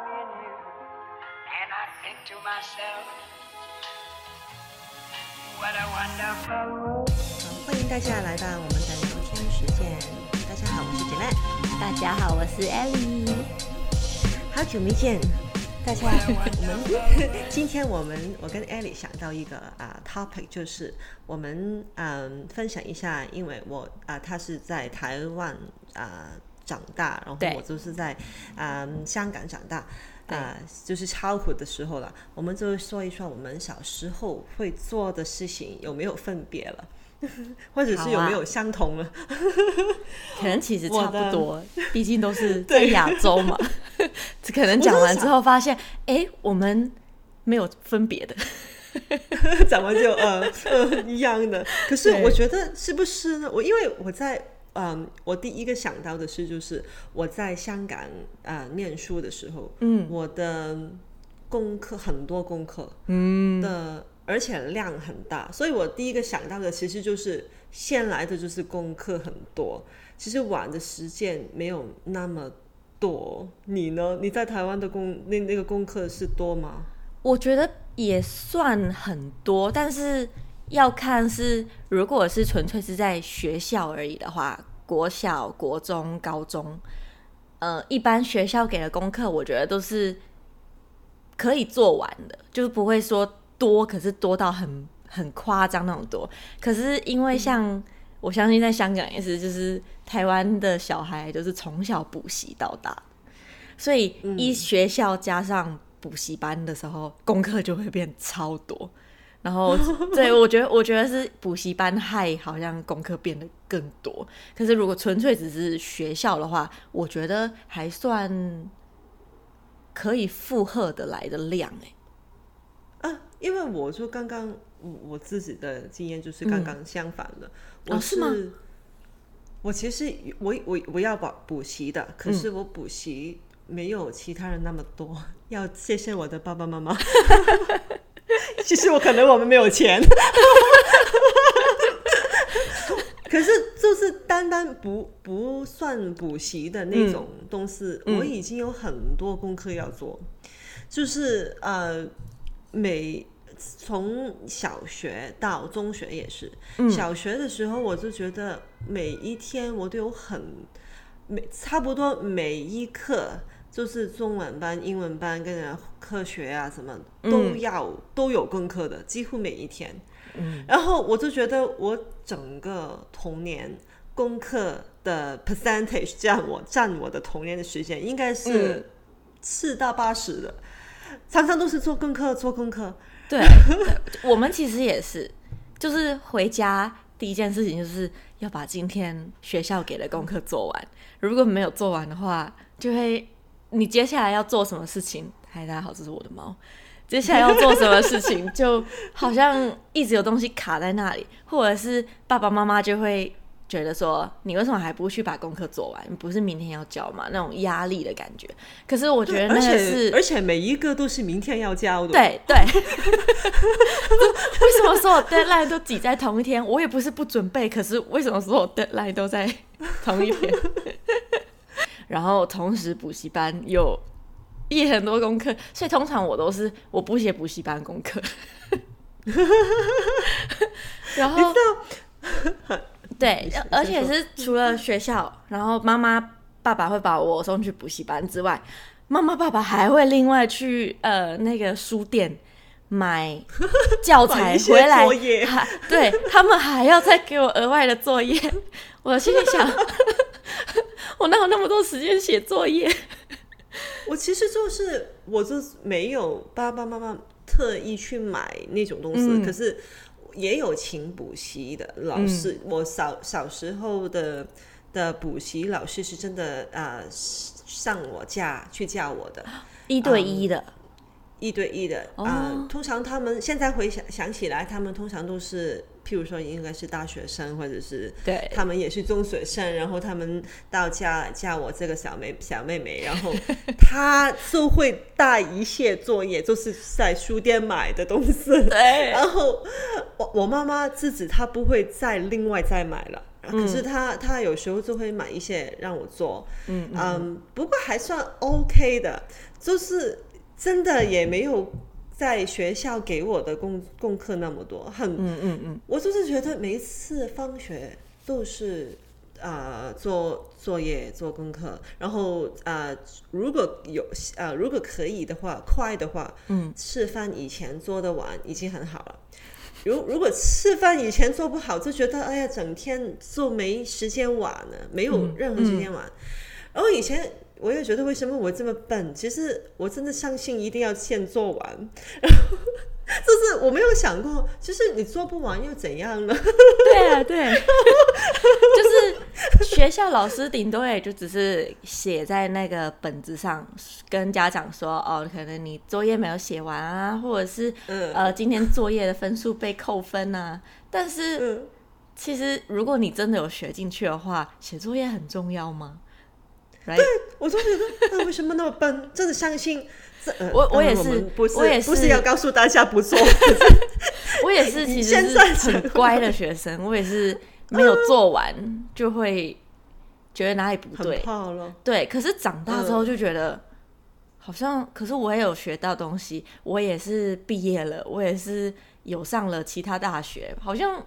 me and you. And I think to myself, what a wonderful world. 好，欢迎大家来到我们的聊天时间。大家好，我是 Janet。大家好，我是 Ellie。好久没见，大家，我们今天我们我跟 Ellie 想到一个啊、uh, topic，就是我们嗯、uh, 分享一下，因为我啊他、uh, 是在台湾啊。Uh, 长大，然后我就是在啊、呃、香港长大，啊、呃、就是 childhood 的时候了。我们就说一说我们小时候会做的事情有没有分别了，或者是有没有相同了？啊、可能其实差不多，毕竟都是在亚洲嘛。可能讲完之后发现，哎，我们没有分别的，怎么就呃呃一样的？可是我觉得是不是呢？我因为我在。嗯，我第一个想到的是，就是我在香港啊、呃、念书的时候，嗯，我的功课很多功课，嗯的，而且量很大，所以我第一个想到的其实就是先来的就是功课很多，其实玩的时间没有那么多。你呢？你在台湾的功那那个功课是多吗？我觉得也算很多，但是。要看是，如果是纯粹是在学校而已的话，国小、国中、高中，呃，一般学校给的功课，我觉得都是可以做完的，就是不会说多，可是多到很很夸张那种多。可是因为像、我相信在香港也是，就是台湾的小孩都是从小补习到大，所以一学校加上补习班的时候，功课就会变超多。然后，对，我觉得，我觉得是补习班害，好像功课变得更多。可是如果纯粹只是学校的话，我觉得还算可以负荷的来的量哎。啊，因为我就刚刚我自己的经验就是刚刚相反的，嗯、我是，哦、是吗？我其实我我我要补补习的，可是我补习没有其他人那么多，嗯、要谢谢我的爸爸妈妈。其实我可能我们没有钱，可是就是单单不不算补习的那种东西，嗯、我已经有很多功课要做。嗯、就是呃，每从小学到中学也是，嗯、小学的时候我就觉得每一天我都有很每差不多每一课。就是中文班、英文班跟人科学啊什么都要、嗯、都有功课的，几乎每一天。嗯，然后我就觉得我整个童年功课的 percentage 占我占我的童年的时间应该是四到八十的，嗯、常常都是做功课做功课。对，我们其实也是，就是回家第一件事情就是要把今天学校给的功课做完，如果没有做完的话，就会。你接下来要做什么事情？嗨，大家好，这是我的猫。接下来要做什么事情，就好像一直有东西卡在那里，或者是爸爸妈妈就会觉得说，你为什么还不去把功课做完？你不是明天要交吗？那种压力的感觉。可是我觉得那是，而且每一个都是明天要交的。对对。为什么所有 deadline 都挤在同一天？我也不是不准备，可是为什么所有 deadline 都在同一天？然后同时补习班有也很多功课，所以通常我都是我不写补习班功课。然后 对，而且是除了学校，然后妈妈爸爸会把我送去补习班之外，妈妈爸爸还会另外去呃那个书店买 教材回来，还对他们还要再给我额外的作业。我心里想。我哪有那么多时间写作业？我其实就是，我就没有爸爸妈妈特意去买那种东西，嗯、可是也有请补习的老师。嗯、我小小时候的的补习老师是真的啊、呃，上我家去教我的，一对一的。嗯一对一的啊、oh. 呃，通常他们现在回想想起来，他们通常都是，譬如说应该是大学生，或者是对，他们也是中学生，然后他们到家叫我这个小妹小妹妹，然后 她就会带一些作业，就是在书店买的东西，对，然后我我妈妈自己她不会再另外再买了。可是他他有时候就会买一些让我做，嗯嗯。嗯，不过还算 OK 的，就是真的也没有在学校给我的功功课那么多，很嗯嗯嗯，我就是觉得每一次放学都是。呃，做作业、做功课，然后呃，如果有呃，如果可以的话，快的话，嗯，吃饭以前做的完已经很好了。如如果吃饭以前做不好，就觉得哎呀，整天做没时间玩了，没有任何时间玩。嗯嗯、然后以前我也觉得为什么我这么笨？其实我真的相信一定要先做完。然后就是我没有想过，就是你做不完又怎样呢？对啊，对，就是学校老师顶多也就只是写在那个本子上，跟家长说哦，可能你作业没有写完啊，或者是、嗯、呃今天作业的分数被扣分啊。但是、嗯、其实如果你真的有学进去的话，写作业很重要吗？Right? 对，我就觉得那为什么那么笨？真的相信。呃、我我也是，不是我也是，不是要告诉大家不做。我也是，其实是很乖的学生。我也是没有做完就会觉得哪里不对，对。可是长大之后就觉得好像，可是我也有学到东西，我也是毕业了，我也是有上了其他大学，好像。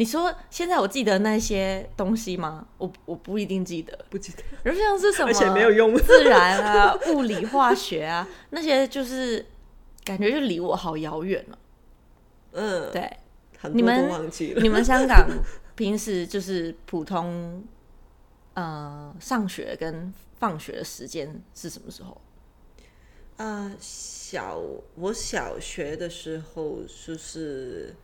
你说现在我记得那些东西吗？我我不一定记得，不记得。而像是什么，而且没有用，自然啊、物理、化学啊，那些就是感觉就离我好遥远了。嗯，对。你们你们香港平时就是普通呃上学跟放学的时间是什么时候？啊、呃，小我小学的时候就是。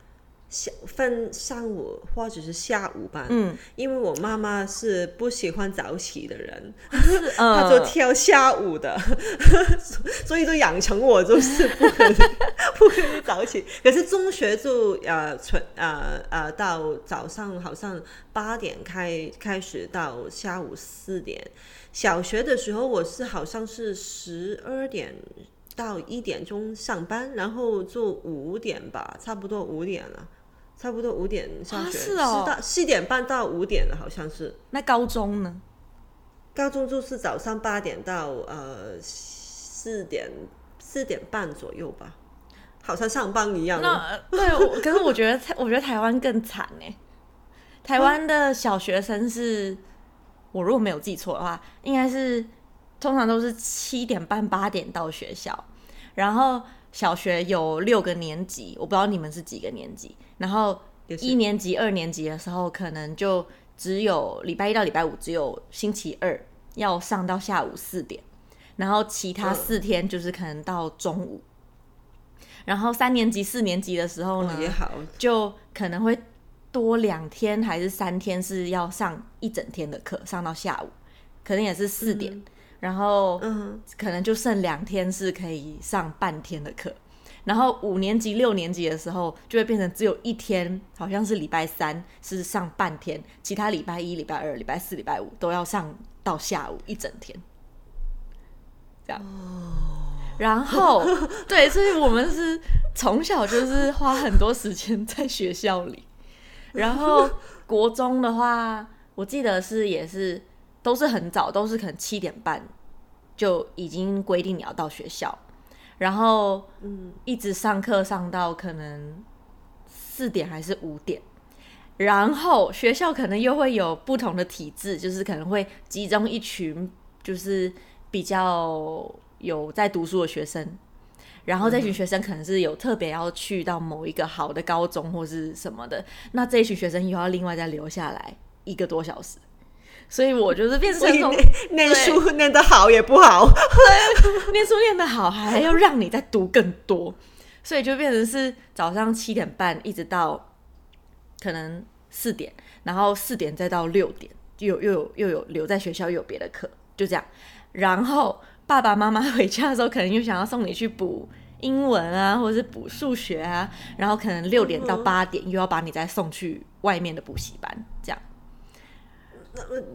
小分上午或者是下午班，嗯，因为我妈妈是不喜欢早起的人，她就挑下午的，所以就养成我就是不可以 不可以早起。可是中学就呃从呃呃到早上好像八点开开始到下午四点，小学的时候我是好像是十二点到一点钟上班，然后就五点吧，差不多五点了。差不多五点上学，是哦，到四点半到五点了，好像是。那高中呢？高中就是早上八点到呃四点四点半左右吧，好像上班一样。那对，可是我觉得，我觉得台湾更惨呢。台湾的小学生是，嗯、我如果没有记错的话，应该是通常都是七点半八点到学校，然后。小学有六个年级，我不知道你们是几个年级。然后一年级、二年级的时候，可能就只有礼拜一到礼拜五，只有星期二要上到下午四点，然后其他四天就是可能到中午。然后三年级、四年级的时候呢，也好，就可能会多两天还是三天是要上一整天的课，上到下午，可能也是四点。嗯然后，嗯，可能就剩两天是可以上半天的课，然后五年级、六年级的时候就会变成只有一天，好像是礼拜三是上半天，其他礼拜一、礼拜二、礼拜四、礼拜五都要上到下午一整天，这样。哦。然后，对，所以我们是从小就是花很多时间在学校里，然后国中的话，我记得是也是。都是很早，都是可能七点半就已经规定你要到学校，然后嗯，一直上课上到可能四点还是五点，然后学校可能又会有不同的体制，就是可能会集中一群就是比较有在读书的学生，然后这群学生可能是有特别要去到某一个好的高中或是什么的，那这一群学生又要另外再留下来一个多小时。所以我就是变成从念书念得好也不好，对，念书念得好还要让你再读更多，所以就变成是早上七点半一直到可能四点，然后四点再到六点，又又有又有留在学校又有别的课，就这样。然后爸爸妈妈回家的时候，可能又想要送你去补英文啊，或者是补数学啊，然后可能六点到八点又要把你再送去外面的补习班，这样。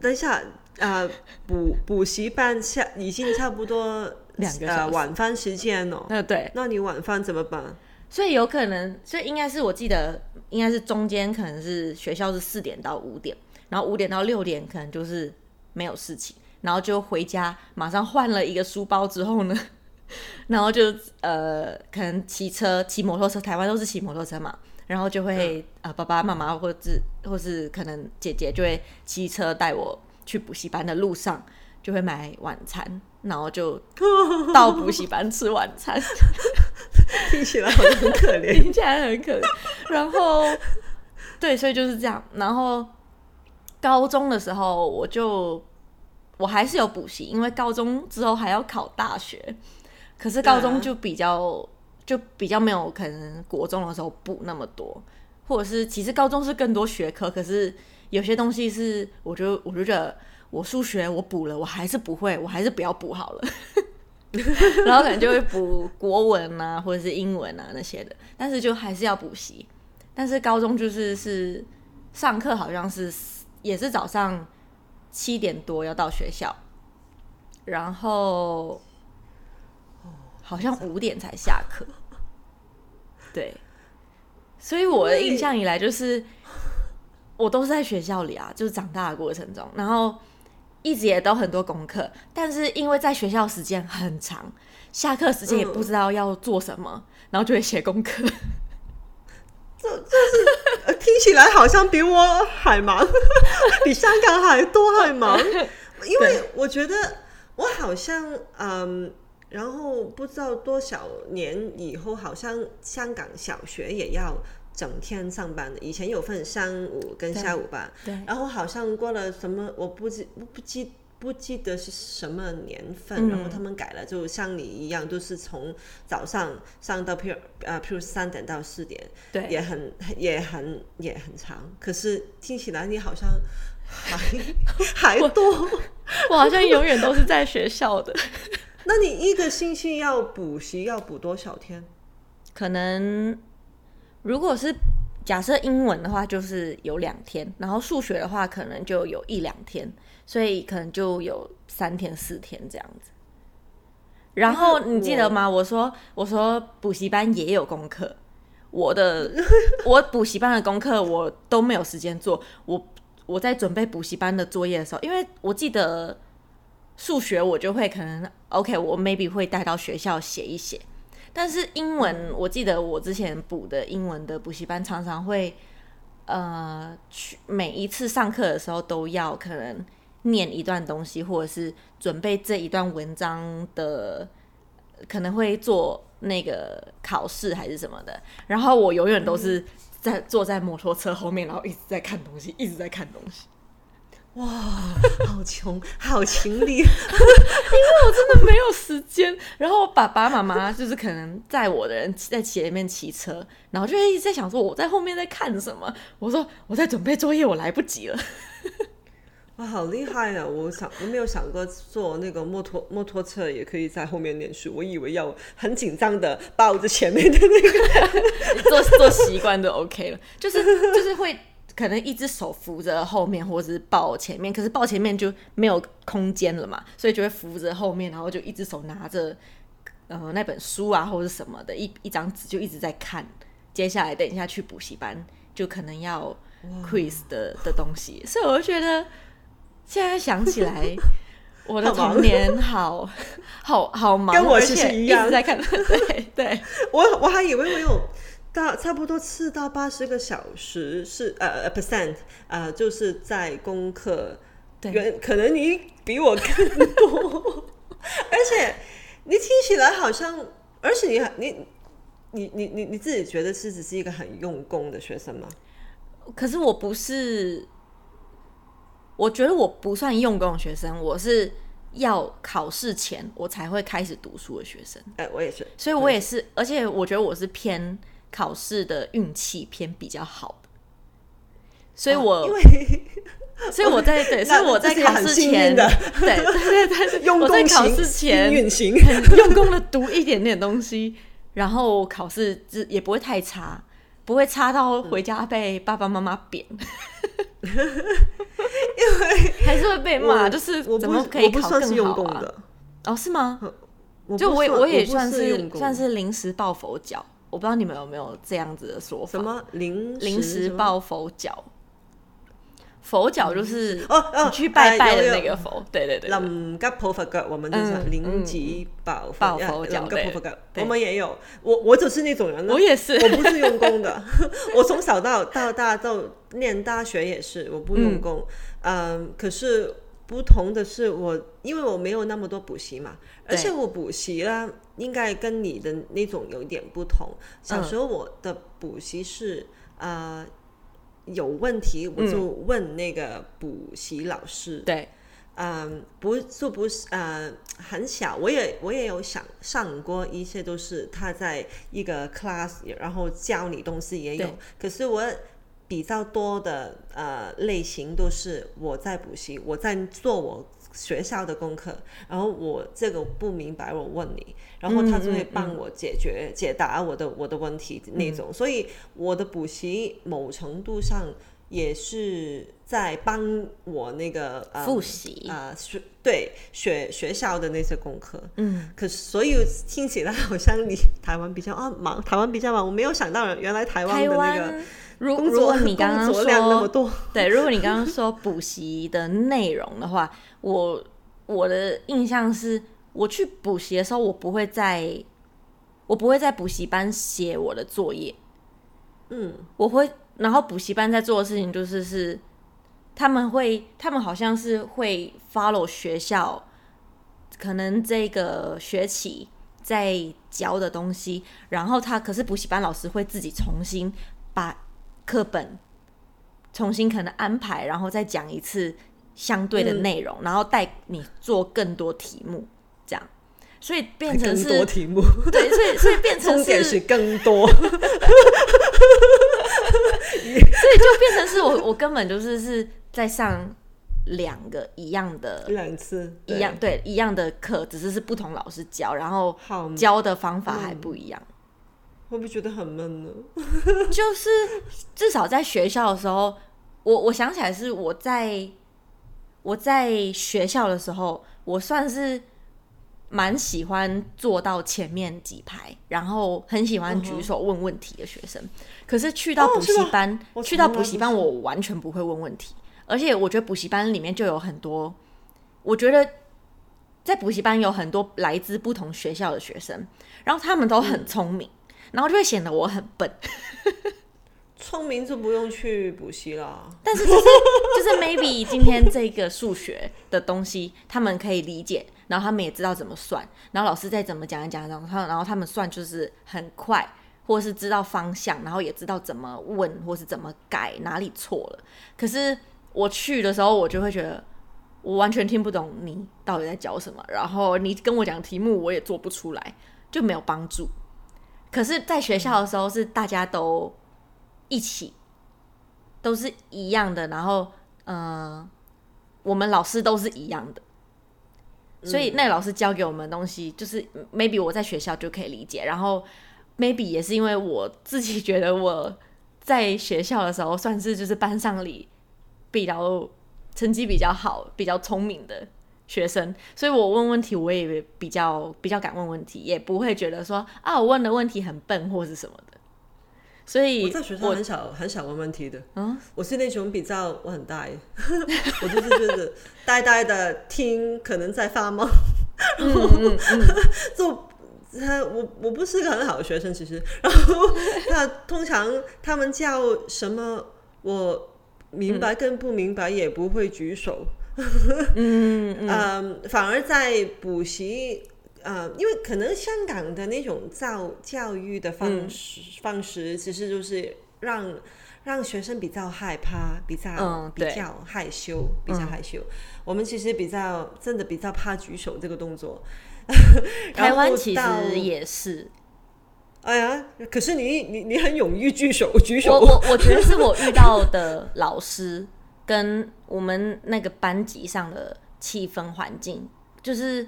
等一下，呃，补补习班下已经差不多两个呃晚饭时间了。呃，对，那你晚饭怎么办？所以有可能，所以应该是我记得，应该是中间可能是学校是四点到五点，然后五点到六点可能就是没有事情，然后就回家，马上换了一个书包之后呢，然后就呃，可能骑车、骑摩托车，台湾都是骑摩托车嘛，然后就会、嗯、呃，爸爸妈妈或者或是可能姐姐就会骑车带我去补习班的路上，就会买晚餐。然后就到补习班吃晚餐，听起来好像很可怜，听起来很可怜。然后，对，所以就是这样。然后高中的时候，我就我还是有补习，因为高中之后还要考大学。可是高中就比较就比较没有可能国中的时候补那么多，或者是其实高中是更多学科，可是有些东西是我觉得我觉得。我数学我补了，我还是不会，我还是不要补好了。然后可能就会补国文啊，或者是英文啊那些的，但是就还是要补习。但是高中就是是上课好像是也是早上七点多要到学校，然后好像五点才下课。对，所以我的印象以来就是我都是在学校里啊，就是长大的过程中，然后。一直也都很多功课，但是因为在学校时间很长，下课时间也不知道要做什么，嗯、然后就会写功课。这这是听起来好像比我还忙，比香港还多还忙。因为我觉得我好像嗯，然后不知道多少年以后，好像香港小学也要。整天上班的，以前有分上午跟下午班，对，对，然后好像过了什么，我不记不记不记得是什么年份，嗯、然后他们改了，就像你一样，都是从早上上到譬如呃譬如三点到四点，对，也很也很也很长，可是听起来你好像还 还多我，我好像永远都是在学校的。那你一个星期要补习要补多少天？可能。如果是假设英文的话，就是有两天；然后数学的话，可能就有一两天，所以可能就有三天四天这样子。然后你记得吗？我说我说补习班也有功课，我的 我补习班的功课我都没有时间做。我我在准备补习班的作业的时候，因为我记得数学我就会可能 OK，我 maybe 会带到学校写一写。但是英文，我记得我之前补的英文的补习班常常会，呃，去每一次上课的时候都要可能念一段东西，或者是准备这一段文章的，可能会做那个考试还是什么的。然后我永远都是在坐在摩托车后面，然后一直在看东西，一直在看东西。哇，好穷，好勤力，因为我真的没有时间。然后爸爸妈妈就是可能载我的人在前面骑车，然后就一直在想说我在后面在看什么。我说我在准备作业，我来不及了。哇，好厉害啊！我想我没有想过坐那个摩托摩托车也可以在后面念书，我以为要很紧张的抱着前面的那个 做做习惯就 OK 了，就是就是会。可能一只手扶着后面，或者是抱前面，可是抱前面就没有空间了嘛，所以就会扶着后面，然后就一只手拿着呃那本书啊，或者什么的一一张纸就一直在看。接下来等一下去补习班，就可能要 quiz 的的东西，所以我就觉得现在想起来，我的童年好 好好忙，跟我其实一样一直在看。对对，我我还以为我有。大差不多四到八十个小时是呃 percent 呃，就是在功课，对，可能你比我更多，而且你听起来好像，而且你你你你你你自己觉得是只是一个很用功的学生吗？可是我不是，我觉得我不算用功的学生，我是要考试前我才会开始读书的学生。哎、呃，我也是，所以我也是，而且我觉得我是偏。考试的运气偏比较好的，所以我、哦、因为 所以我在对，所以我在考试前对对对对，我在考试前很用功的读一点点东西，然后考试也不会太差，不会差到回家被爸爸妈妈扁，因为还是会被骂，就是怎么可以考更好啊？哦，是吗？就我我也算是算是临时抱佛脚。我不知道你们有没有这样子的说法？什么临临时抱佛脚？佛脚就是哦哦，去拜拜的那个佛，对对对。临急抱佛脚，我们就是临急抱抱佛脚，临急抱佛脚，我们也有。我我就是那种人，我也是，我不是用功的。我从小到到大到念大学也是，我不用功。嗯，可是不同的是，我因为我没有那么多补习嘛，而且我补习啦，应该跟你的那种有点不同。小时候我的补习是啊。有问题我就问那个补习老师。嗯、对，嗯，不就不是呃很小，我也我也有想上过一些，都是他在一个 class，然后教你东西也有。可是我比较多的呃类型都是我在补习，我在做我学校的功课，然后我这个不明白，我问你，然后他就会帮我解决、嗯嗯嗯、解答我的我的问题那种。嗯、所以我的补习某程度上也是在帮我那个呃复习啊学对学学校的那些功课。嗯，可是所以听起来好像你台湾比较啊忙，台湾比较忙，我没有想到原来台湾的那个。如如果你 刚刚说对，如果你刚刚说补习的内容的话，我我的印象是，我去补习的时候，我不会在，我不会在补习班写我的作业，嗯，我会，然后补习班在做的事情就是是，他们会，他们好像是会 follow 学校，可能这个学期在教的东西，然后他可是补习班老师会自己重新把。课本重新可能安排，然后再讲一次相对的内容，嗯、然后带你做更多题目，这样，所以变成是更多题目，对，所以所以变成是，是更多，所以就变成是我我根本就是是在上两个一样的两次一样对一样的课，只是是不同老师教，然后教的方法还不一样。会不会觉得很闷呢？就是至少在学校的时候，我我想起来是我在我在学校的时候，我算是蛮喜欢坐到前面几排，然后很喜欢举手问问题的学生。可是去到补习班，去到补习班，我完全不会问问题，而且我觉得补习班里面就有很多，我觉得在补习班有很多来自不同学校的学生，然后他们都很聪明。然后就会显得我很笨，聪明就不用去补习啦。但是就是就是 maybe 今天这个数学的东西他们可以理解，然后他们也知道怎么算，然后老师再怎么讲一讲，然后然后他们算就是很快，或是知道方向，然后也知道怎么问或是怎么改哪里错了。可是我去的时候，我就会觉得我完全听不懂你到底在教什么，然后你跟我讲题目我也做不出来，就没有帮助。可是，在学校的时候是大家都一起，都是一样的，然后，呃，我们老师都是一样的，所以那老师教给我们东西，就是 maybe 我在学校就可以理解，然后 maybe 也是因为我自己觉得我在学校的时候算是就是班上里比较成绩比较好、比较聪明的。学生，所以我问问题，我也比较比较敢问问题，也不会觉得说啊，我问的问题很笨或是什么的。所以我在学校很少很少问问题的。嗯，我是那种比较我很呆，我就是就是呆呆的听，可能在发懵。然后嗯嗯 就他我我不是个很好的学生，其实。然后他通常他们叫什么，我明白跟不明白也不会举手。嗯嗯，嗯，反而在补习，呃，因为可能香港的那种教教育的方式、嗯、方式，其实就是让让学生比较害怕，比较、嗯、比较害羞，比较害羞。嗯、我们其实比较真的比较怕举手这个动作。台湾其实也是。哎呀，可是你你你很勇于举手举手。我我我觉得是我遇到的老师。跟我们那个班级上的气氛环境，就是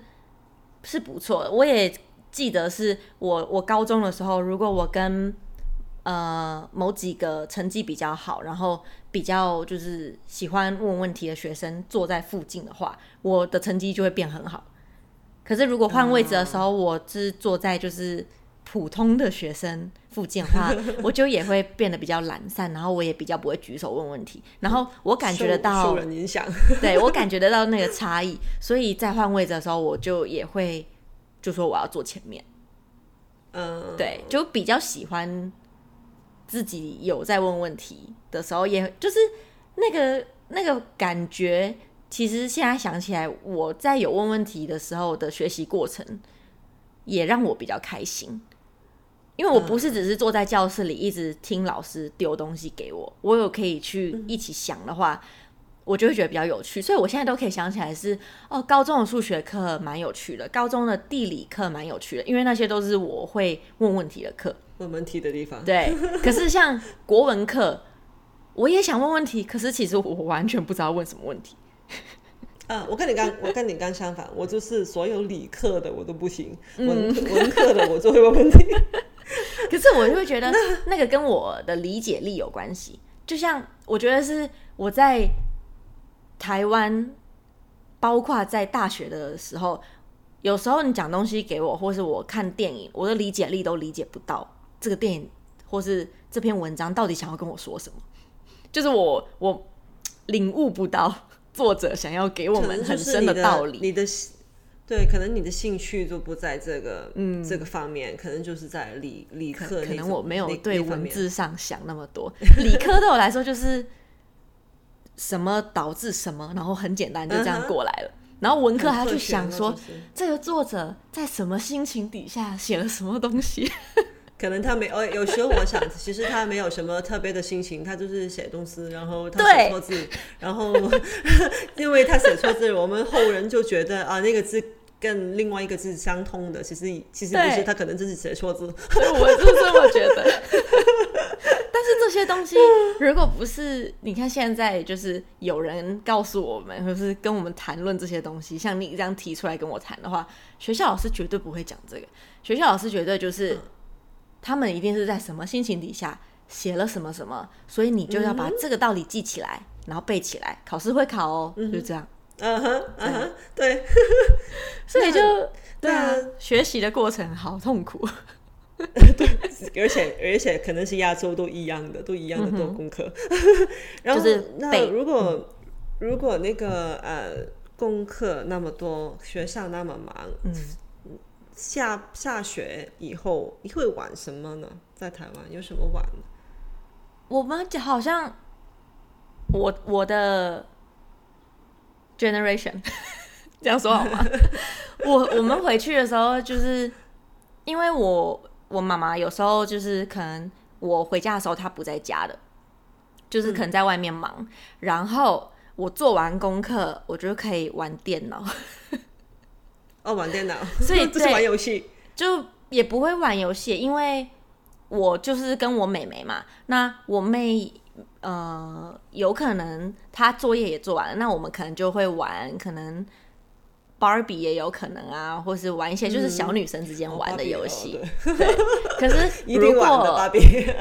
是不错的。我也记得是我我高中的时候，如果我跟呃某几个成绩比较好，然后比较就是喜欢问问题的学生坐在附近的话，我的成绩就会变很好。可是如果换位置的时候，我是坐在就是普通的学生附近的话，我就也会变得比较懒散，然后我也比较不会举手问问题，然后我感觉得到受人影响，对我感觉得到那个差异，所以在换位置的时候，我就也会就说我要坐前面，嗯，对，就比较喜欢自己有在问问题的时候，也就是那个那个感觉，其实现在想起来，我在有问问题的时候的学习过程，也让我比较开心。因为我不是只是坐在教室里一直听老师丢东西给我，我有可以去一起想的话，我就会觉得比较有趣。所以我现在都可以想起来是哦，高中的数学课蛮有趣的，高中的地理课蛮有趣的，因为那些都是我会问问题的课，问问题的地方。对，可是像国文课，我也想问问题，可是其实我完全不知道问什么问题。啊，我跟你刚，我跟你刚相反，我就是所有理科的我都不行，文文科的我就会问问题。可是我就会觉得那个跟我的理解力有关系，就像我觉得是我在台湾，包括在大学的时候，有时候你讲东西给我，或是我看电影，我的理解力都理解不到这个电影或是这篇文章到底想要跟我说什么，就是我我领悟不到作者想要给我们很深的道理。你的。对，可能你的兴趣就不在这个，嗯，这个方面，可能就是在理理科。可能我没有对文字上想那么多，理科对我来说就是什么导致什么，然后很简单就这样过来了。然后文科还要去想说，这个作者在什么心情底下写了什么东西。可能他没哦，有时候我想，其实他没有什么特别的心情，他就是写东西，然后他写错字，然后 因为他写错字，我们后人就觉得啊，那个字跟另外一个字相通的，其实其实不是，他可能就是写错字。我是这么觉得。但是这些东西，如果不是你看现在就是有人告诉我们，或是跟我们谈论这些东西，像你这样提出来跟我谈的话，学校老师绝对不会讲这个。学校老师绝对就是。他们一定是在什么心情底下写了什么什么，所以你就要把这个道理记起来，嗯、然后背起来，考试会考哦，嗯、就这样。嗯哼，嗯哼，对。所以就对啊，学习的过程好痛苦。对，而且而且可能是亚洲都一样的，都一样的做功课。嗯、然后就是那如果、嗯、如果那个呃功课那么多，学校那么忙，嗯。下下学以后你会玩什么呢？在台湾有什么玩？我们好像我我的 generation 这样说好吗？我我们回去的时候，就是因为我我妈妈有时候就是可能我回家的时候她不在家的，就是可能在外面忙，嗯、然后我做完功课，我就可以玩电脑。哦，玩电脑，所以 这是玩游戏，就也不会玩游戏，因为我就是跟我妹妹嘛。那我妹呃，有可能她作业也做完了，那我们可能就会玩，可能 Barbie 也有可能啊，或是玩一些就是小女生之间玩的游戏。嗯哦、对，可是如果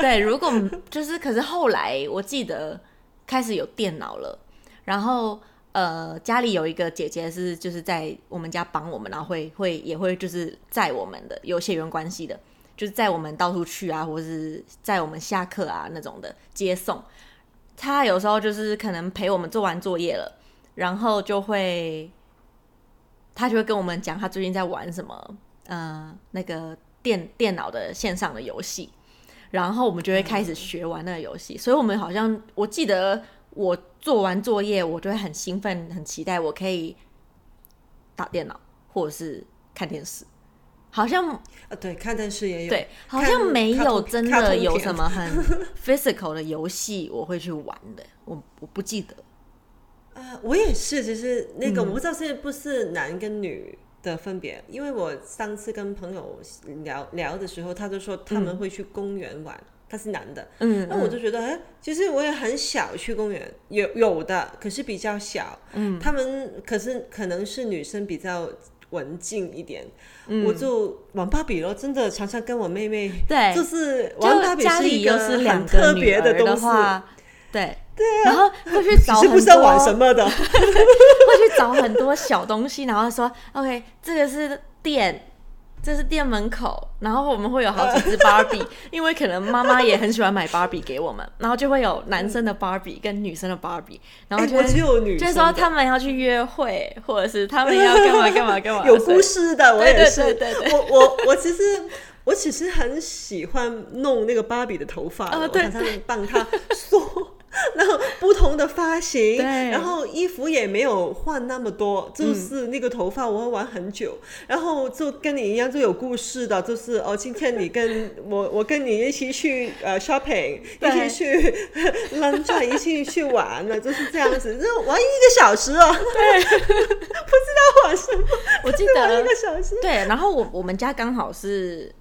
对，如果就是，可是后来我记得开始有电脑了，然后。呃，家里有一个姐姐是就是在我们家帮我们，然后会会也会就是载我们的，有血缘关系的，就是载我们到处去啊，或是载我们下课啊那种的接送。他有时候就是可能陪我们做完作业了，然后就会他就会跟我们讲他最近在玩什么，呃，那个电电脑的线上的游戏，然后我们就会开始学玩那个游戏。所以我们好像我记得。我做完作业，我就会很兴奋、很期待，我可以打电脑或者是看电视。好像呃，对，看电视也有。对，好像没有真的有什么很 physical 的游戏我会去玩的。我我不记得。呃，我也是，其实那个我不知道是不是男跟女的分别，嗯、因为我上次跟朋友聊聊的时候，他就说他们会去公园玩。嗯他是男的，嗯，那我就觉得，哎、欸，其实我也很小去公园，有有的，可是比较小，嗯，他们可是可能是女生比较文静一点，嗯，我就玩芭比咯，真的常常跟我妹妹，对，就是玩芭比是一个很特别的东西，对。对啊，然后会去找很多，不知道玩什么的，会去找很多小东西，然后说，OK，这个是电。这是店门口，然后我们会有好几只芭比，因为可能妈妈也很喜欢买芭比给我们，然后就会有男生的芭比跟女生的芭比，然后就会、欸、我只有女，就是说他们要去约会，或者是他们要干嘛干嘛干嘛，有故事的，我也是，对对对对，我我我其实我其实很喜欢弄那个芭比的头发，哦、对对，帮她梳。然后不同的发型，然后衣服也没有换那么多，就是那个头发我会玩很久，嗯、然后就跟你一样就有故事的，就是哦，今天你跟我，我跟你一起去呃 shopping，一起去 lunch，一起去玩了，就是这样子，就玩一个小时哦，对，不知道玩什么，我记得。玩一个小时，对，然后我我们家刚好是，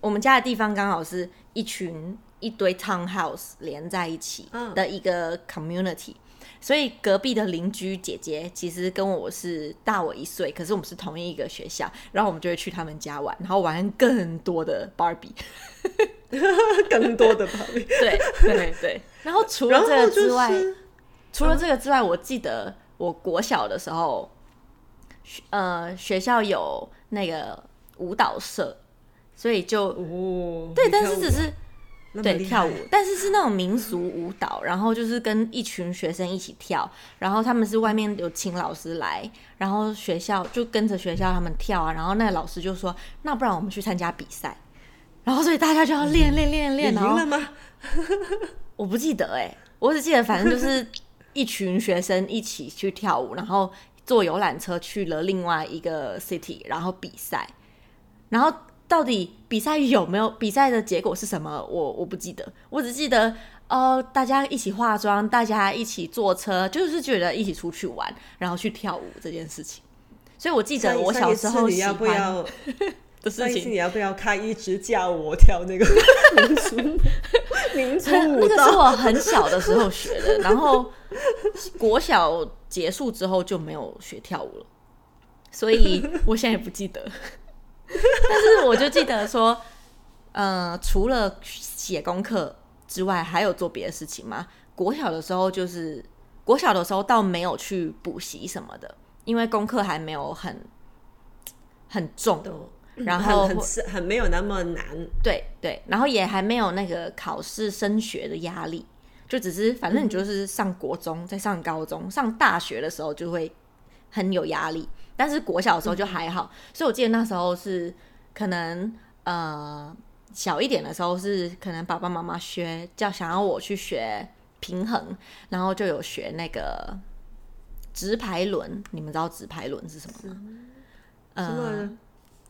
我们家的地方刚好是一群。一堆 townhouse 连在一起的一个 community，、嗯、所以隔壁的邻居姐姐其实跟我是大我一岁，可是我们是同一个学校，然后我们就会去他们家玩，然后玩更多的 Barbie，更多的 Barbie，对对对。然后除了这个之外，就是、除了这个之外，我记得我国小的时候，呃，学校有那个舞蹈社，所以就、哦、对，但是只是。对，跳舞，但是是那种民俗舞蹈，然后就是跟一群学生一起跳，然后他们是外面有请老师来，然后学校就跟着学校他们跳啊，然后那个老师就说，那不然我们去参加比赛，然后所以大家就要练练练练，然后赢了吗？我不记得哎、欸，我只记得反正就是一群学生一起去跳舞，然后坐游览车去了另外一个 city，然后比赛，然后。到底比赛有没有比赛的结果是什么？我我不记得，我只记得哦、呃，大家一起化妆，大家一起坐车，就是觉得一起出去玩，然后去跳舞这件事情。所以我记得我小时候喜欢 的事情。你要不要开一直叫我跳那个 民族民族舞蹈？那个是我很小的时候学的，然后国小结束之后就没有学跳舞了，所以我现在也不记得。但是我就记得说，呃，除了写功课之外，还有做别的事情吗？国小的时候就是国小的时候倒没有去补习什么的，因为功课还没有很很重，然后很很，很没有那么难。对对，然后也还没有那个考试升学的压力，就只是反正你就是上国中，再上高中，上大学的时候就会很有压力。但是国小的时候就还好，嗯、所以我记得那时候是可能呃小一点的时候是可能爸爸妈妈学叫想要我去学平衡，然后就有学那个直排轮。你们知道直排轮是什么吗？呃，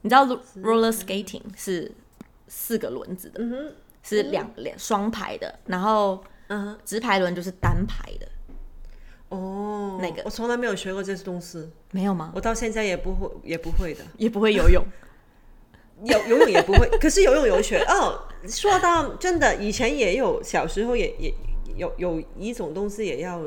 你知道 roller skating 是四个轮子的，嗯、是两两双排的，然后直排轮就是单排的。哦，那个我从来没有学过这些东西，没有吗？我到现在也不会，也不会的，也不会游泳，游游泳也不会。可是游泳有学哦。说到真的，以前也有，小时候也也有有一种东西也要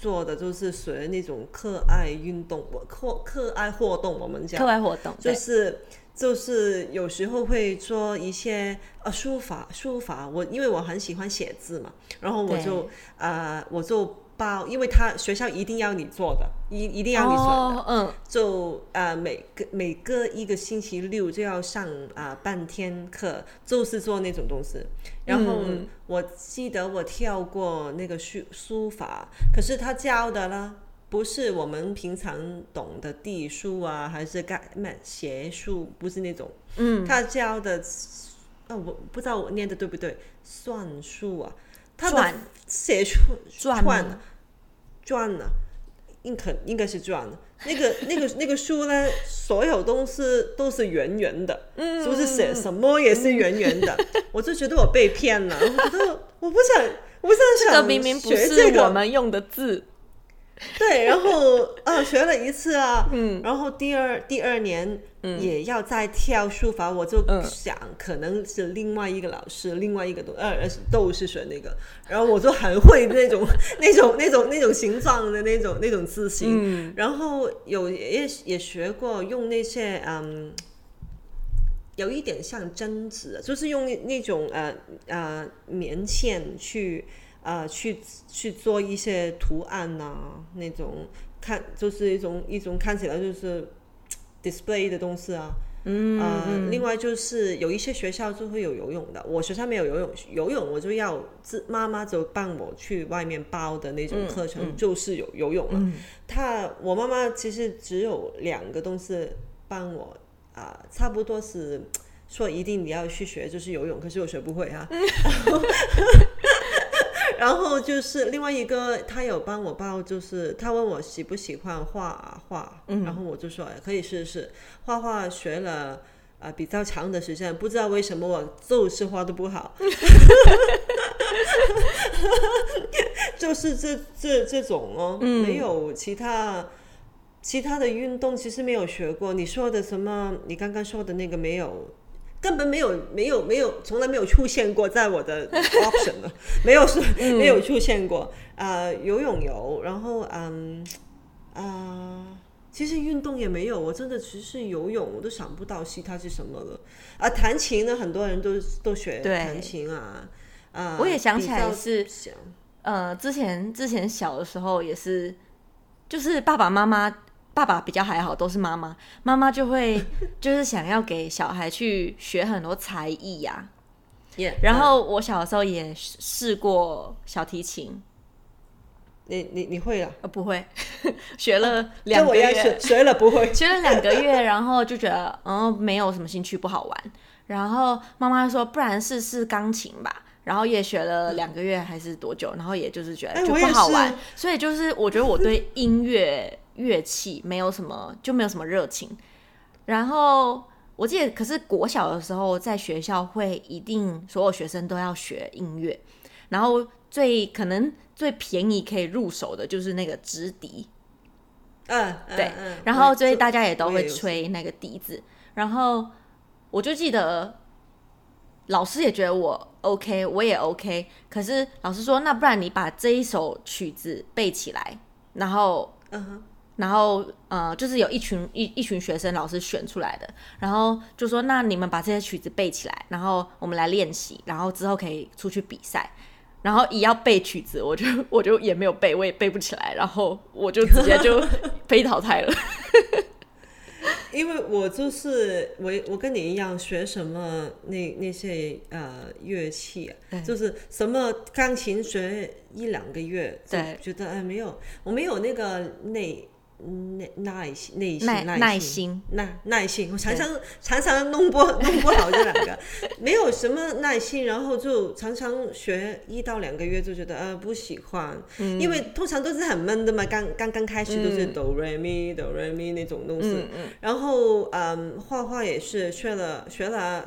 做的，就是学那种课外运动，我课课外活动，我们讲课外活动，就是就是有时候会做一些呃书法书法。我因为我很喜欢写字嘛，然后我就呃我就。包，因为他学校一定要你做的，一一定要你做的，oh, 嗯，就呃每个每个一个星期六就要上啊、呃、半天课，就是做那种东西。然后我记得我跳过那个书书法，可是他教的呢，不是我们平常懂的地书啊，还是干什么写书，不是那种，嗯，他教的啊，我不知道我念的对不对，算术啊。他写出转了，转了，应肯应该是转了。那个 那个那个书呢，所有东西都是圆圆的，嗯，是不是写什么也是圆圆的？嗯、我就觉得我被骗了，我觉得我不想，我不想想明明不是我们用的字。对，然后呃，学了一次啊，嗯，然后第二第二年也要再跳书法，嗯、我就想可能是另外一个老师，嗯、另外一个都呃都是学那个，然后我就很会那种 那种那种那种形状的那种那种字形，嗯、然后有也也学过用那些嗯，有一点像针子，就是用那那种呃呃棉线去。啊、呃，去去做一些图案呐、啊，那种看就是一种一种看起来就是 display 的东西啊，嗯，呃，另外就是有一些学校就会有游泳的，我学校没有游泳，游泳我就要自妈妈就帮我去外面报的那种课程，嗯嗯、就是有游泳了。他、嗯、我妈妈其实只有两个东西帮我啊、呃，差不多是说一定你要去学，就是游泳，可是我学不会哈。嗯然后就是另外一个，他有帮我报，就是他问我喜不喜欢画画，嗯、然后我就说可以试试。画画学了啊、呃、比较长的时间，不知道为什么我就是画的不好，就是这这这种哦，嗯、没有其他其他的运动，其实没有学过。你说的什么？你刚刚说的那个没有。根本没有没有没有从来没有出现过在我的 option 了，没有是没有出现过。啊、呃，游泳游，然后嗯啊、呃，其实运动也没有，我真的只是游泳，我都想不到其他是什么了。啊、呃，弹琴呢，很多人都都学弹琴啊。啊，呃、我也想起来是，呃，之前之前小的时候也是，就是爸爸妈妈。爸爸比较还好，都是妈妈，妈妈就会 就是想要给小孩去学很多才艺呀、啊。Yeah, 然后我小的时候也试过小提琴。你你你会啊？呃，不会，学了两个月，学，学了不会，学了两个月，然后就觉得嗯没有什么兴趣，不好玩。然后妈妈说，不然试试钢琴吧。然后也学了两个月还是多久？然后也就是觉得就不好玩。所以就是我觉得我对音乐。乐器没有什么，就没有什么热情。然后我记得，可是国小的时候，在学校会一定所有学生都要学音乐。然后最可能最便宜可以入手的就是那个直笛。嗯，对。然后所以大家也都会吹那个笛子。然后我就记得老师也觉得我 OK，我也 OK。可是老师说，那不然你把这一首曲子背起来，然后嗯哼。然后，呃，就是有一群一一群学生，老师选出来的，然后就说：“那你们把这些曲子背起来，然后我们来练习，然后之后可以出去比赛。”然后一要背曲子，我就 我就也没有背，我也背不起来，然后我就直接就被淘汰了。因为我就是我，我跟你一样学什么那那些呃乐器，啊就是什么钢琴学一两个月，对，觉得哎没有，我没有那个那。耐耐心耐心。耐心。耐耐心，我常常常常弄不 弄不好这两个，没有什么耐心，然后就常常学一到两个月就觉得呃不喜欢，嗯、因为通常都是很闷的嘛，刚刚刚开始都是哆来咪哆来咪那种东西，嗯嗯、然后嗯画画也是学了学了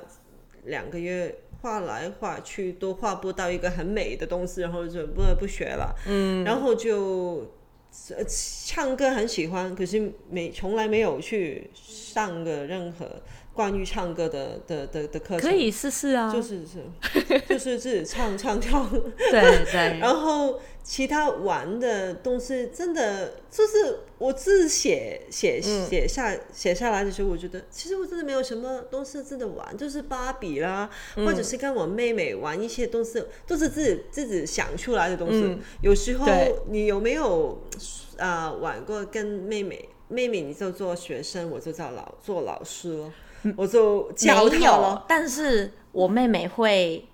两个月，画来画去都画不到一个很美的东西，然后就不不学了，嗯、然后就。唱歌很喜欢，可是没从来没有去上过任何关于唱歌的的的的课程。可以试试啊，就是是，就是自己唱唱跳。对对。然后其他玩的东西，真的就是我自己写写写下写下来的时候，我觉得其实我真的没有什么东西真的玩，就是芭比啦，嗯、或者是跟我妹妹玩一些东西，都是自己自己想出来的东西。嗯、有时候你有没有？啊、呃，玩过跟妹妹，妹妹你就做学生，我就叫老做老师了，我就教她了。但是我妹妹会，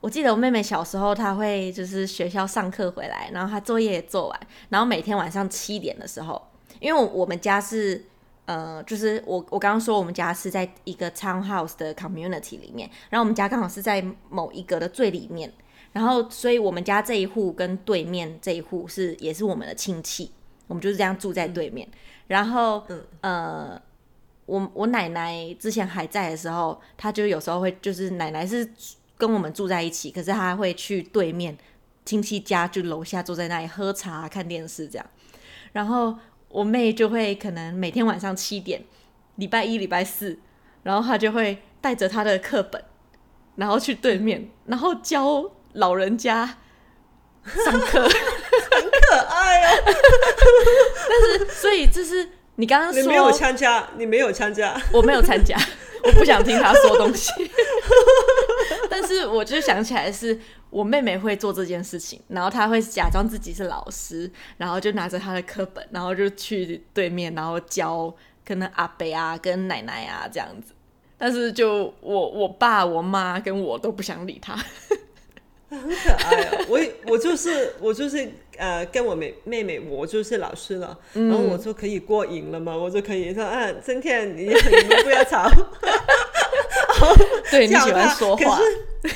我记得我妹妹小时候，她会就是学校上课回来，然后她作业也做完，然后每天晚上七点的时候，因为我我们家是呃，就是我我刚刚说我们家是在一个 townhouse 的 community 里面，然后我们家刚好是在某一格的最里面。然后，所以我们家这一户跟对面这一户是也是我们的亲戚，我们就是这样住在对面。嗯、然后，嗯、呃，我我奶奶之前还在的时候，她就有时候会，就是奶奶是跟我们住在一起，可是她会去对面亲戚家，就楼下坐在那里喝茶、看电视这样。然后我妹就会可能每天晚上七点，礼拜一、礼拜四，然后她就会带着她的课本，然后去对面，然后教。老人家上课 很可爱哦，但是所以这是你刚刚说，你没有参加，你没有参加，我没有参加，我不想听他说东西。但是我就想起来是我妹妹会做这件事情，然后她会假装自己是老师，然后就拿着她的课本，然后就去对面，然后教可能阿伯啊跟奶奶啊这样子，但是就我我爸我妈跟我都不想理他。很可爱哦，我我就是我就是呃，跟我妹妹妹，我就是老师了，嗯、然后我就可以过瘾了嘛，我就可以说，啊，今天你你们不要吵，对你喜欢说话，可是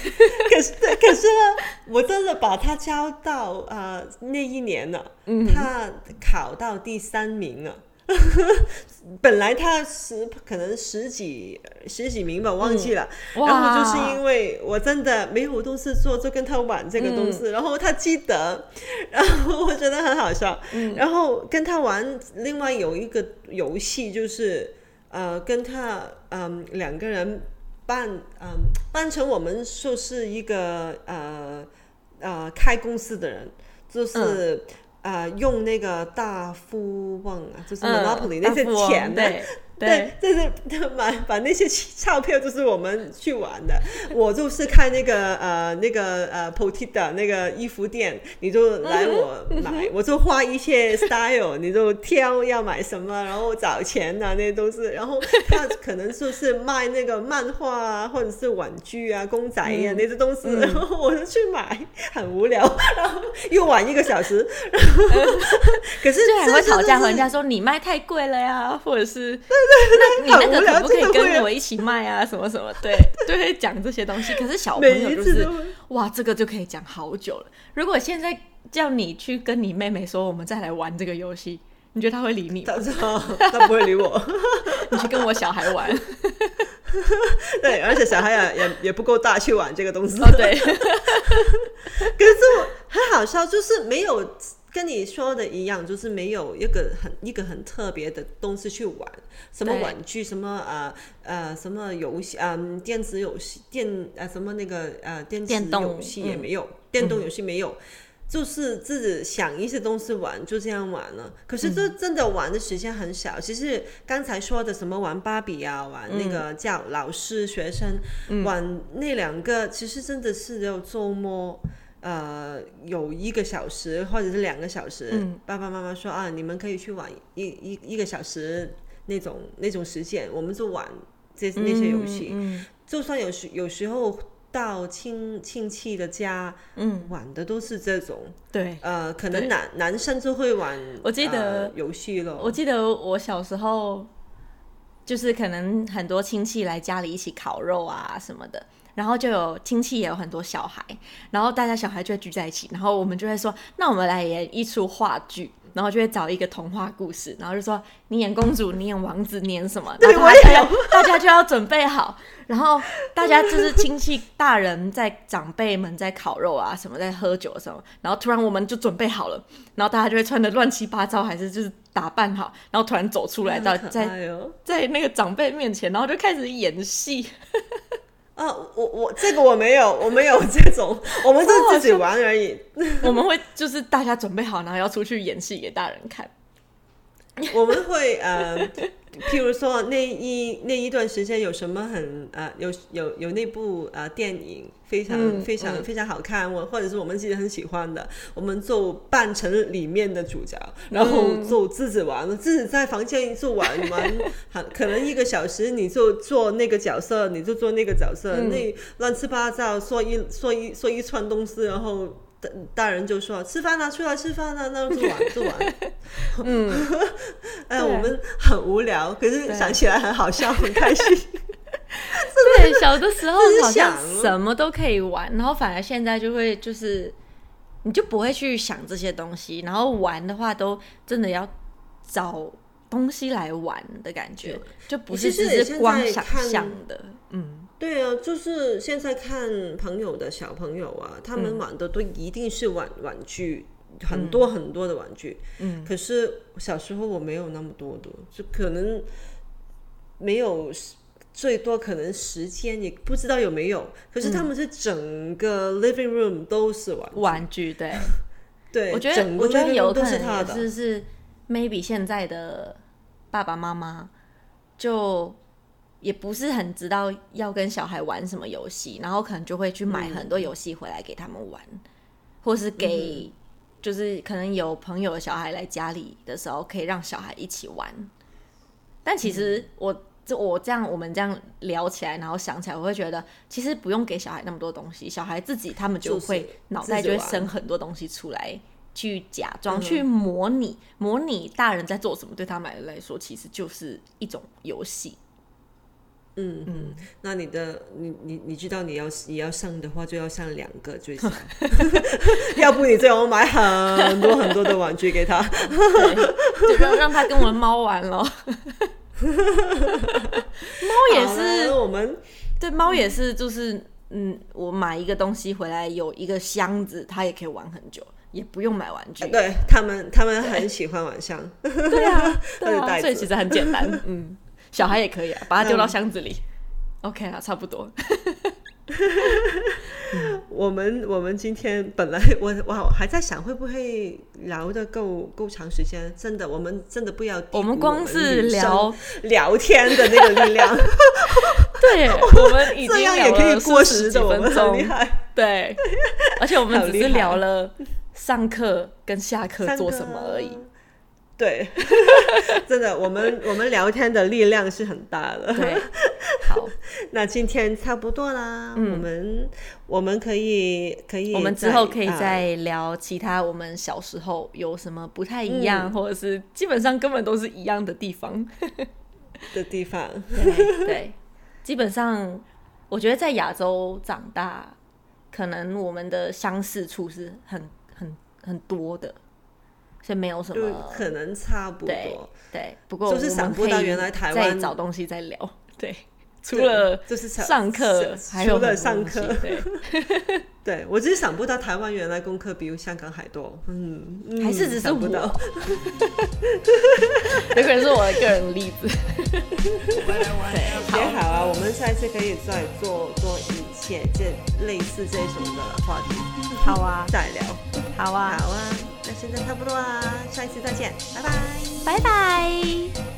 可是，可是呢，我真的把他教到啊、呃，那一年了，嗯、他考到第三名了。本来他十可能十几十几名吧，忘记了。嗯、然后就是因为我真的没有东西做，就跟他玩这个东西。嗯、然后他记得，然后我觉得很好笑。嗯、然后跟他玩，另外有一个游戏就是呃，跟他嗯、呃、两个人扮嗯、呃、扮成我们说是一个呃呃开公司的人，就是。呃，用那个大富翁啊，就是 Monopoly、嗯、那些钱呢？对，就是买把那些钞票，就是我们去玩的。我就是开那个呃那个呃 Potita 那个衣服店，你就来我买，我就画一些 style，你就挑要买什么，然后找钱啊那些东西。然后他可能就是卖那个漫画啊，或者是玩具啊、公仔啊、嗯、那些东西，然后我就去买，很无聊，然后又玩一个小时。然后 可是就还会吵架，和人家说你卖太贵了呀，或者是。那你那个可不可以跟我一起卖啊？什么什么？对，就会讲这些东西。可是小朋友就是哇，这个就可以讲好久了。如果现在叫你去跟你妹妹说，我们再来玩这个游戏，你觉得她会理你吗？他 不会理我。你去跟我小孩玩。对，而且小孩也也也不够大去玩这个东西。哦，对。可是我很好笑，就是没有。跟你说的一样，就是没有一个很一个很特别的东西去玩，什么玩具，什么呃呃什么游戏，嗯，电子游戏，电呃什么那个呃电子游戏也没有，电动游戏没有，嗯、就是自己想一些东西玩，就这样玩了。可是这真的玩的时间很少。嗯、其实刚才说的什么玩芭比啊，玩那个叫老师学生、嗯、玩那两个，其实真的是只有周末。呃，有一个小时或者是两个小时，嗯、爸爸妈妈说啊，你们可以去玩一一一个小时那种那种时间，我们就玩这那些游戏。嗯嗯、就算有时有时候到亲亲戚的家，嗯，玩的都是这种。对，呃，可能男男生就会玩，我记得、呃、游戏了。我记得我小时候，就是可能很多亲戚来家里一起烤肉啊什么的。然后就有亲戚也有很多小孩，然后大家小孩就会聚在一起，然后我们就会说，那我们来演一出话剧，然后就会找一个童话故事，然后就说你演公主，你演王子，你演什么？大家要大家就要准备好，然后大家就是亲戚大人在长辈们在烤肉啊什么在喝酒的时候，然后突然我们就准备好了，然后大家就会穿的乱七八糟，还是就是打扮好，然后突然走出来到在在那个长辈面前，然后就开始演戏。啊，我我这个我没有，我没有这种，我们就自己玩而已。我们会就是大家准备好，然后要出去演戏给大人看。我们会呃。譬如说那一那一段时间有什么很呃有有有那部呃电影非常、嗯、非常非常好看，我或者是我们自己很喜欢的，我们就扮成里面的主角，然后就自己玩，嗯、自己在房间就玩玩，很可能一个小时你就做那个角色，你就做那个角色，嗯、那乱七八糟说一说一说一串东西，然后。大大人就说吃饭啊，出来吃饭啊，那就玩就玩。嗯，哎，我们很无聊，可是想起来很好笑，很开心。对，小的时候好像什么都可以玩，然后反而现在就会就是，你就不会去想这些东西，然后玩的话都真的要找东西来玩的感觉，就不是只是光想象的，嗯。对啊，就是现在看朋友的小朋友啊，他们玩的都一定是玩玩具，嗯、很多很多的玩具。嗯，可是小时候我没有那么多的，就可能没有，最多可能时间也不知道有没有。可是他们是整个 living room 都是玩具玩具，对，对，我觉得我觉得有可能也是是 maybe 现在的爸爸妈妈就。也不是很知道要跟小孩玩什么游戏，然后可能就会去买很多游戏回来给他们玩，嗯、或是给，就是可能有朋友的小孩来家里的时候，可以让小孩一起玩。但其实我就我这样，我们这样聊起来，然后想起来，我会觉得其实不用给小孩那么多东西，小孩自己他们就会脑袋就会生很多东西出来，去假装、去模拟、模拟大人在做什么，对他们来说其实就是一种游戏。嗯嗯，那你的你你你知道你要你要上的话，就要上两个最少，要不你最好买很多很多的玩具给他，对，就让让他跟我们猫玩咯。猫也是我们对猫也是，就是嗯，我买一个东西回来有一个箱子，它也可以玩很久，也不用买玩具。对他们，他们很喜欢玩箱。对啊，对啊，所以其实很简单。嗯。小孩也可以啊，把它丢到箱子里。嗯、OK 啊，差不多。我们我们今天本来我我还在想会不会聊的够够长时间，真的，我们真的不要我。我们光是聊聊天的那个力量，对，我们已经聊了也可以过十几分钟，对，而且我们只是聊了上课跟下课做什么而已。对，真的，我们我们聊天的力量是很大的。对，好，那今天差不多啦，嗯、我们我们可以可以，我们之后可以再聊其他我们小时候有什么不太一样，嗯、或者是基本上根本都是一样的地方。的地方。对，对，基本上我觉得在亚洲长大，可能我们的相似处是很很很多的。所以没有什么，可能差不多。对，对，不过就是想不到原来台湾再找东西在聊。对，除了就是上课，还有除了上课，对，对我只是想不到台湾原来功课比香港还多。嗯，还是只是我。有可能是我的个人例子。对，也好啊，我们下一次可以再做做一切这类似这种的话题。好啊，再聊。好啊，好啊。现在差不多啊，下一次再见，拜拜，拜拜。